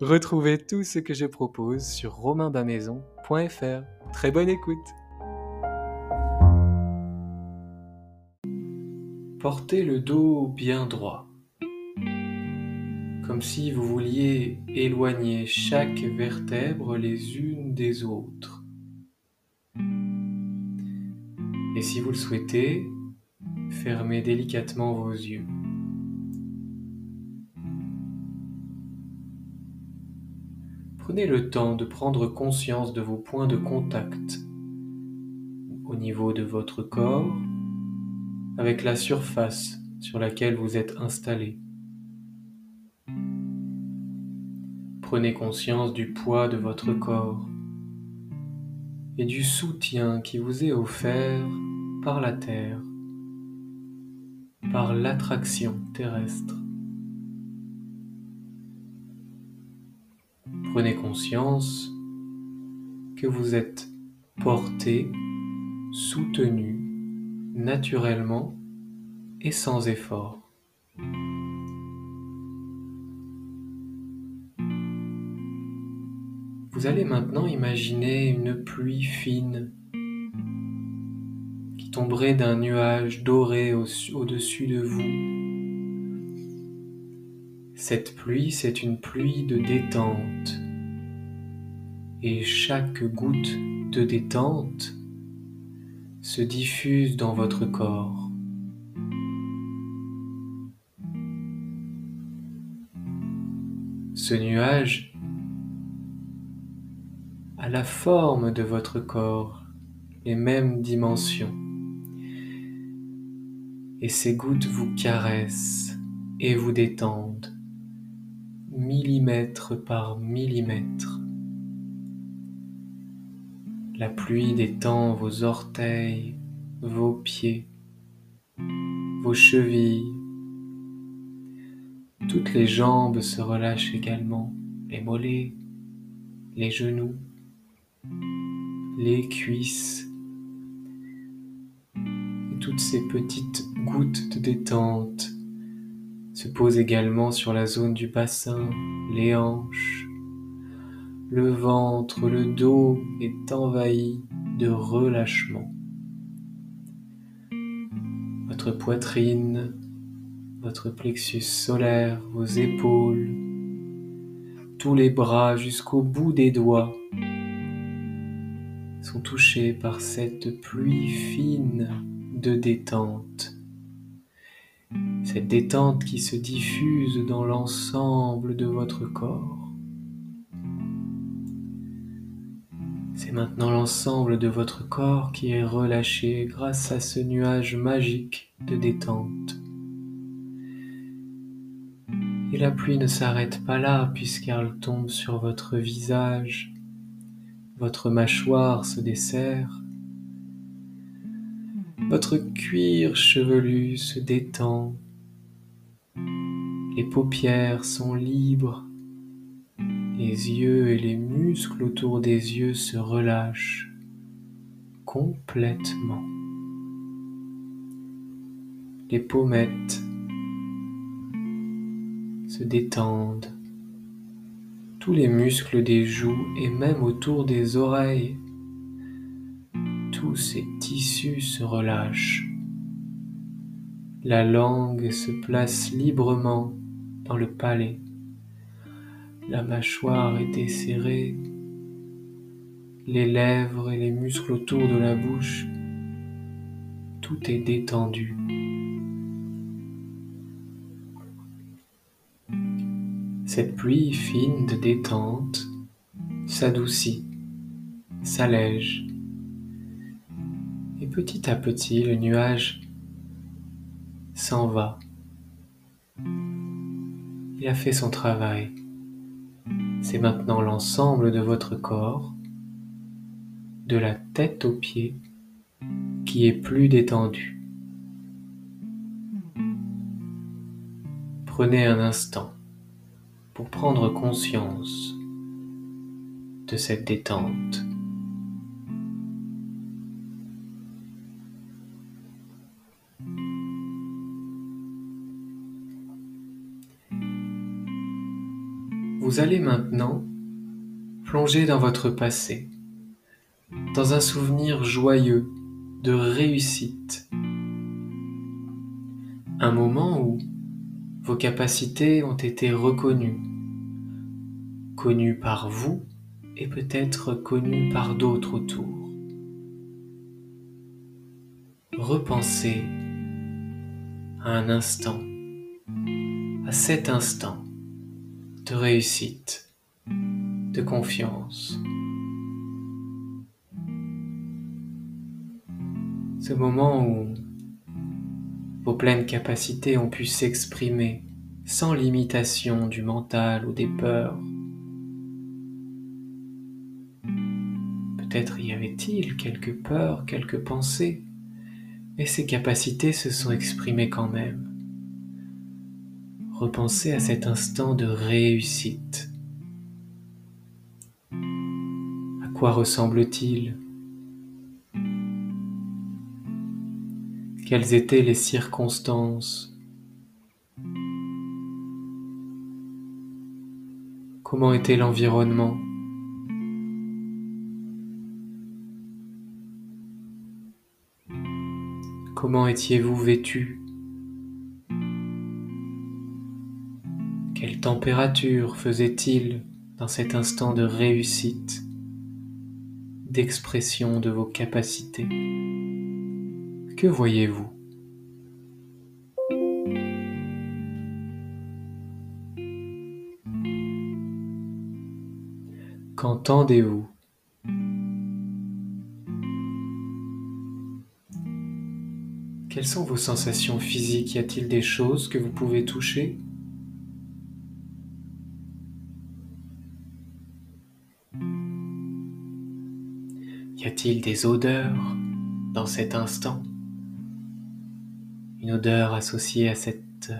Retrouvez tout ce que je propose sur romainbamaison.fr. Très bonne écoute Portez le dos bien droit, comme si vous vouliez éloigner chaque vertèbre les unes des autres. Et si vous le souhaitez, fermez délicatement vos yeux. Prenez le temps de prendre conscience de vos points de contact au niveau de votre corps avec la surface sur laquelle vous êtes installé. Prenez conscience du poids de votre corps et du soutien qui vous est offert par la Terre, par l'attraction terrestre. Prenez conscience que vous êtes porté, soutenu naturellement et sans effort. Vous allez maintenant imaginer une pluie fine qui tomberait d'un nuage doré au-dessus de vous cette pluie, c'est une pluie de détente. Et chaque goutte de détente se diffuse dans votre corps. Ce nuage a la forme de votre corps, les mêmes dimensions. Et ces gouttes vous caressent et vous détendent millimètre par millimètre. La pluie détend vos orteils, vos pieds, vos chevilles. Toutes les jambes se relâchent également, les mollets, les genoux, les cuisses. Toutes ces petites gouttes de détente se pose également sur la zone du bassin, les hanches. Le ventre, le dos est envahi de relâchement. Votre poitrine, votre plexus solaire, vos épaules, tous les bras jusqu'au bout des doigts sont touchés par cette pluie fine de détente cette détente qui se diffuse dans l'ensemble de votre corps. Maintenant l'ensemble de votre corps qui est relâché grâce à ce nuage magique de détente. Et la pluie ne s'arrête pas là puisqu'elle tombe sur votre visage, votre mâchoire se desserre, votre cuir chevelu se détend. Les paupières sont libres. Les yeux et les muscles autour des yeux se relâchent complètement. Les pommettes, se détendent. Tous les muscles des joues et même autour des oreilles. Tous ces tissus se relâchent. La langue se place librement dans le palais. La mâchoire est desserrée. Les lèvres et les muscles autour de la bouche. Tout est détendu. Cette pluie fine de détente s'adoucit, s'allège, et petit à petit le nuage s'en va. Il a fait son travail. C'est maintenant l'ensemble de votre corps, de la tête aux pieds, qui est plus détendu. Prenez un instant pour prendre conscience de cette détente. Vous allez maintenant plonger dans votre passé, dans un souvenir joyeux de réussite, un moment où vos capacités ont été reconnues, connues par vous et peut-être connues par d'autres autour. Repensez à un instant, à cet instant de réussite, de confiance. Ce moment où vos pleines capacités ont pu s'exprimer sans limitation du mental ou des peurs. Peut-être y avait-il quelques peurs, quelques pensées, mais ces capacités se sont exprimées quand même. Repensez à cet instant de réussite. À quoi ressemble-t-il? Quelles étaient les circonstances? Comment était l'environnement? Comment étiez-vous vêtu? Température faisait-il dans cet instant de réussite, d'expression de vos capacités? Que voyez-vous? Qu'entendez-vous? Quelles sont vos sensations physiques? Y a-t-il des choses que vous pouvez toucher? Y a-t-il des odeurs dans cet instant? Une odeur associée à cet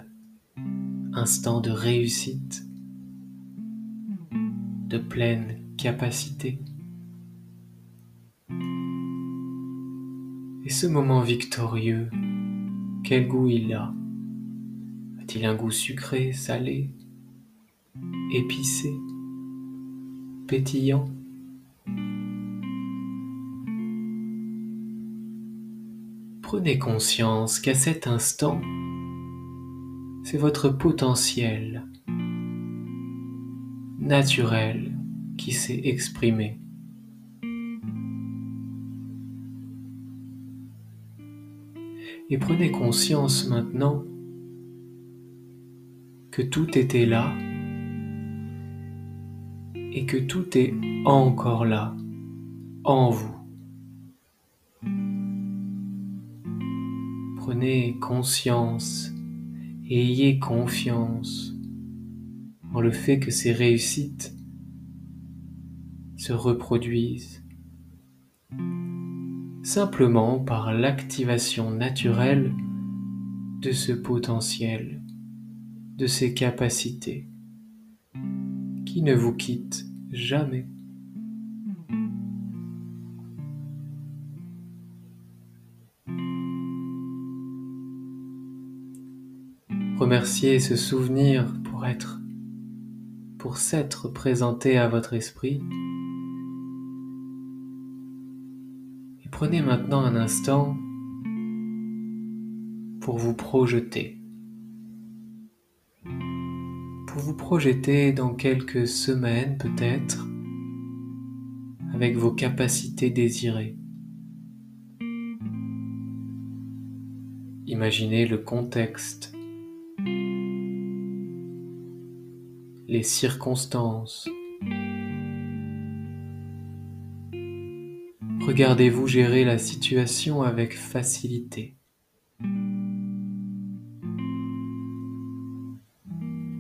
instant de réussite, de pleine capacité. Et ce moment victorieux, quel goût il a? A-t-il un goût sucré, salé, épicé, pétillant? Prenez conscience qu'à cet instant, c'est votre potentiel naturel qui s'est exprimé. Et prenez conscience maintenant que tout était là et que tout est encore là en vous. Prenez conscience ayez confiance en le fait que ces réussites se reproduisent simplement par l'activation naturelle de ce potentiel, de ces capacités qui ne vous quittent jamais. Remerciez ce souvenir pour être, pour s'être présenté à votre esprit. Et prenez maintenant un instant pour vous projeter. Pour vous projeter dans quelques semaines peut-être avec vos capacités désirées. Imaginez le contexte, circonstances. Regardez-vous gérer la situation avec facilité.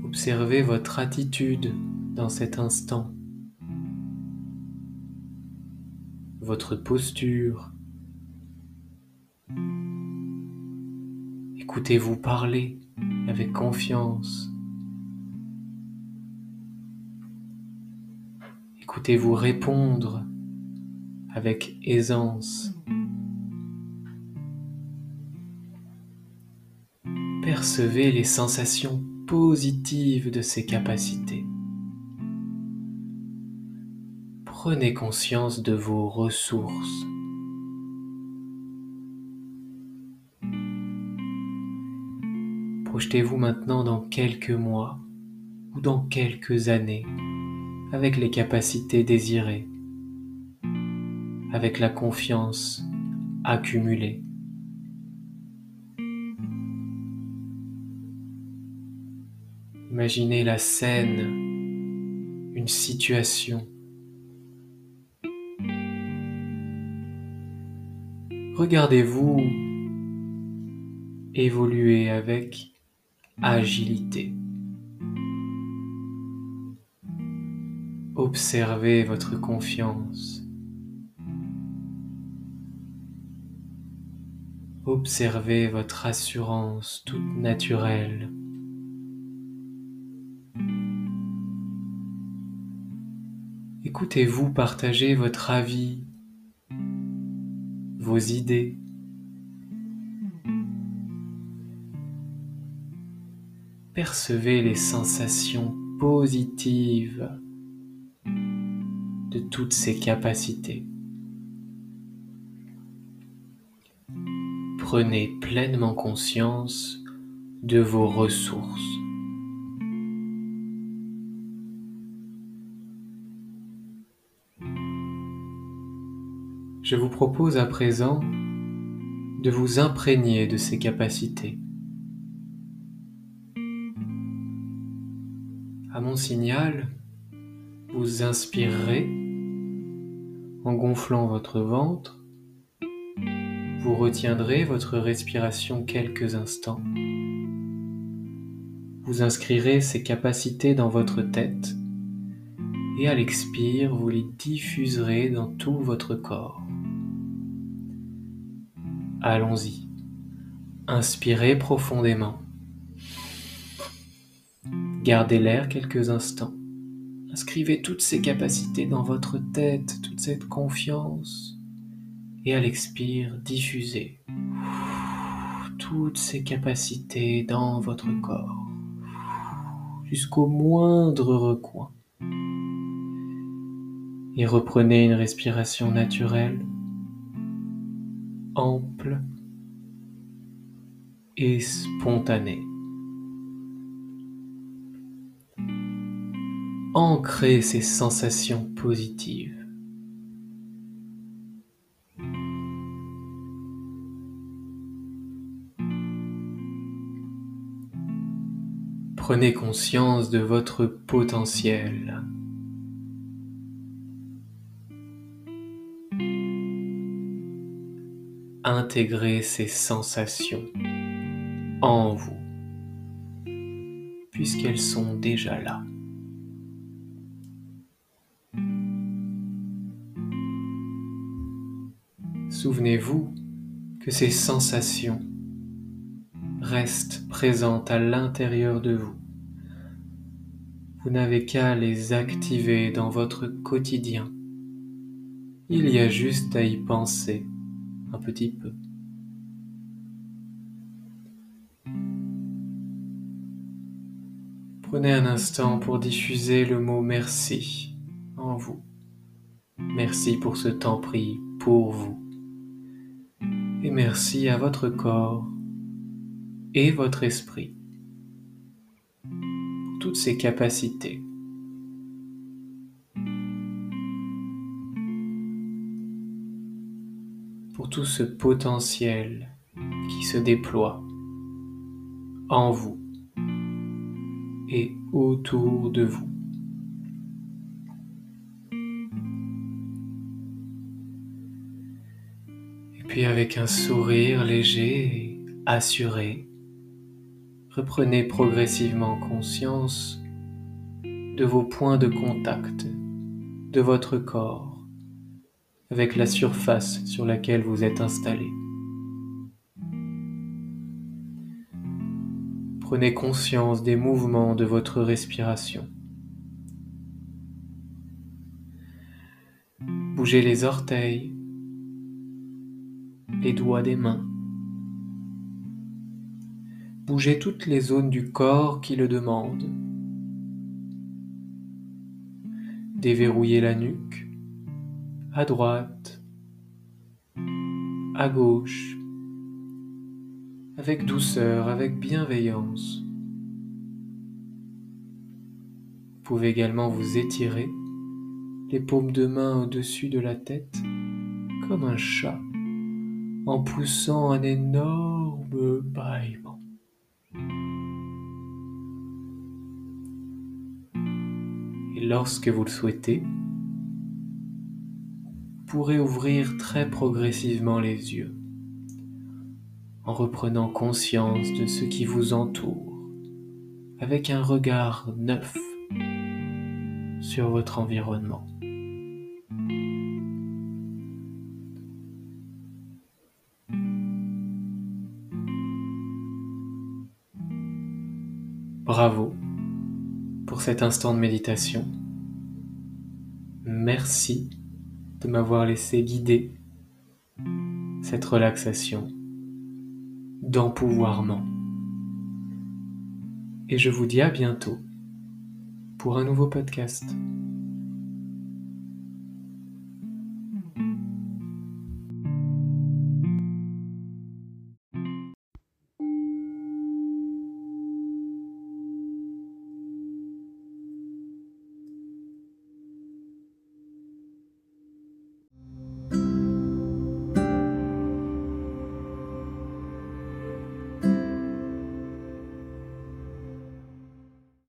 Observez votre attitude dans cet instant, votre posture. Écoutez-vous parler avec confiance. Écoutez-vous répondre avec aisance. Percevez les sensations positives de ces capacités. Prenez conscience de vos ressources. Projetez-vous maintenant dans quelques mois ou dans quelques années avec les capacités désirées, avec la confiance accumulée. Imaginez la scène, une situation. Regardez-vous évoluer avec agilité. Observez votre confiance. Observez votre assurance toute naturelle. Écoutez-vous partager votre avis, vos idées. percevez les sensations positives de toutes ces capacités. Prenez pleinement conscience de vos ressources. Je vous propose à présent de vous imprégner de ces capacités. À mon signal, vous inspirerez en gonflant votre ventre. Vous retiendrez votre respiration quelques instants. Vous inscrirez ces capacités dans votre tête et à l'expire, vous les diffuserez dans tout votre corps. Allons-y. Inspirez profondément. Gardez l'air quelques instants. Inscrivez toutes ces capacités dans votre tête, toute cette confiance. Et à l'expire, diffusez toutes ces capacités dans votre corps, jusqu'au moindre recoin. Et reprenez une respiration naturelle, ample et spontanée. Ancrer ces sensations positives. Prenez conscience de votre potentiel. Intégrez ces sensations en vous, puisqu'elles sont déjà là. Souvenez-vous que ces sensations restent présentes à l'intérieur de vous. Vous n'avez qu'à les activer dans votre quotidien. Il y a juste à y penser un petit peu. Prenez un instant pour diffuser le mot merci en vous. Merci pour ce temps pris pour vous. Et merci à votre corps et votre esprit pour toutes ces capacités. Pour tout ce potentiel qui se déploie en vous et autour de vous. Puis avec un sourire léger et assuré, reprenez progressivement conscience de vos points de contact de votre corps avec la surface sur laquelle vous êtes installé. Prenez conscience des mouvements de votre respiration. Bougez les orteils, les doigts des mains. Bougez toutes les zones du corps qui le demandent. Déverrouillez la nuque, à droite, à gauche, avec douceur, avec bienveillance. Vous pouvez également vous étirer, les paumes de main au-dessus de la tête, comme un chat, en poussant un énorme bâillement. Et lorsque vous le souhaitez, vous pourrez ouvrir très progressivement les yeux en reprenant conscience de ce qui vous entoure avec un regard neuf sur votre environnement. Bravo pour cet instant de méditation. Merci de m'avoir laissé guider cette relaxation d'empouvoirment. Et je vous dis à bientôt pour un nouveau podcast.